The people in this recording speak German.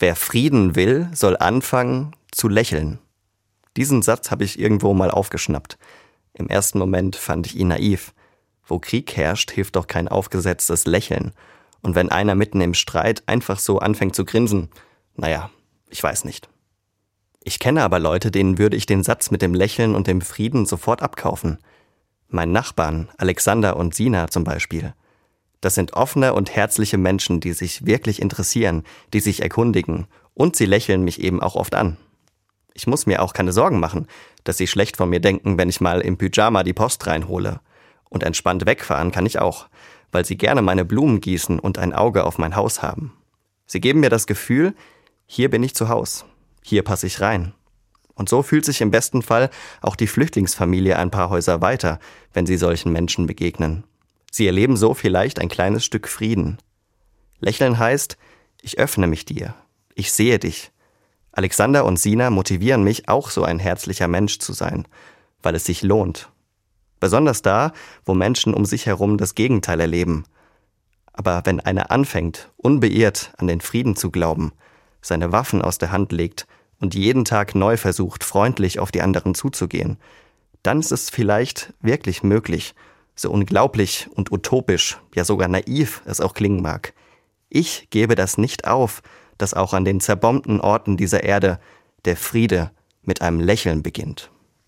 Wer Frieden will, soll anfangen zu lächeln. Diesen Satz habe ich irgendwo mal aufgeschnappt. Im ersten Moment fand ich ihn naiv. Wo Krieg herrscht, hilft doch kein aufgesetztes Lächeln. Und wenn einer mitten im Streit einfach so anfängt zu grinsen, naja, ich weiß nicht. Ich kenne aber Leute, denen würde ich den Satz mit dem Lächeln und dem Frieden sofort abkaufen. Mein Nachbarn, Alexander und Sina zum Beispiel. Das sind offene und herzliche Menschen, die sich wirklich interessieren, die sich erkundigen, und sie lächeln mich eben auch oft an. Ich muss mir auch keine Sorgen machen, dass sie schlecht von mir denken, wenn ich mal im Pyjama die Post reinhole. Und entspannt wegfahren kann ich auch, weil sie gerne meine Blumen gießen und ein Auge auf mein Haus haben. Sie geben mir das Gefühl, hier bin ich zu Haus, hier passe ich rein. Und so fühlt sich im besten Fall auch die Flüchtlingsfamilie ein paar Häuser weiter, wenn sie solchen Menschen begegnen. Sie erleben so vielleicht ein kleines Stück Frieden. Lächeln heißt, ich öffne mich dir, ich sehe dich. Alexander und Sina motivieren mich, auch so ein herzlicher Mensch zu sein, weil es sich lohnt. Besonders da, wo Menschen um sich herum das Gegenteil erleben. Aber wenn einer anfängt, unbeirrt an den Frieden zu glauben, seine Waffen aus der Hand legt und jeden Tag neu versucht, freundlich auf die anderen zuzugehen, dann ist es vielleicht wirklich möglich, so unglaublich und utopisch, ja sogar naiv es auch klingen mag. Ich gebe das nicht auf, dass auch an den zerbombten Orten dieser Erde der Friede mit einem Lächeln beginnt.